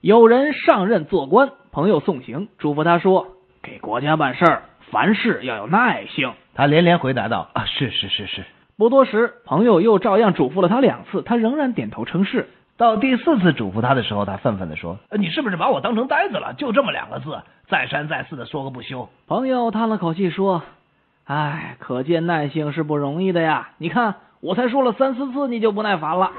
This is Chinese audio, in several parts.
有人上任做官，朋友送行，嘱咐他说：“给国家办事儿，凡事要有耐性。”他连连回答道：“啊，是是是是。”不多时，朋友又照样嘱咐了他两次，他仍然点头称是。到第四次嘱咐他的时候，他愤愤地说：“你是不是把我当成呆子了？就这么两个字，再三再四的说个不休。”朋友叹了口气说：“唉，可见耐性是不容易的呀。你看，我才说了三四次，你就不耐烦了。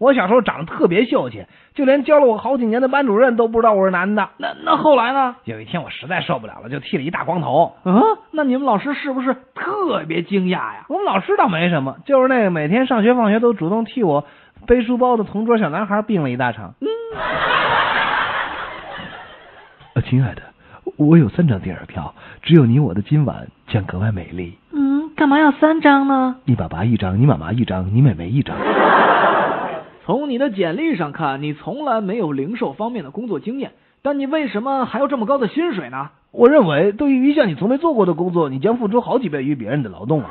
我小时候长得特别秀气，就连教了我好几年的班主任都不知道我是男的。那那后来呢？有一天我实在受不了了，就剃了一大光头。嗯，那你们老师是不是特别惊讶呀？我们老师倒没什么，就是那个每天上学放学都主动替我背书包的同桌小男孩病了一大场。嗯。呃，亲爱的，我有三张电影票，只有你我的今晚将格外美丽。嗯，干嘛要三张呢？你爸爸一张，你妈妈一张，你妹妹一张。从你的简历上看，你从来没有零售方面的工作经验，但你为什么还要这么高的薪水呢？我认为，对于一项你从没做过的工作，你将付出好几倍于别人的劳动啊！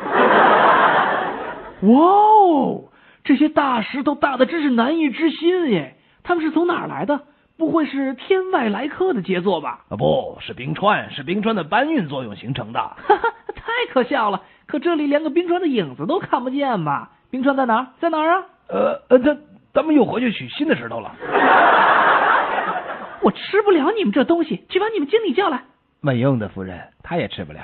哇哦，这些大石头大的真是难以置信耶！他们是从哪儿来的？不会是天外来客的杰作吧？啊，不是冰川，是冰川的搬运作用形成的。哈哈，太可笑了！可这里连个冰川的影子都看不见吧？冰川在哪儿？在哪儿啊？呃呃，他。咱们又回去取新的石头了。我吃不了你们这东西，去把你们经理叫来。没用的，夫人，他也吃不了。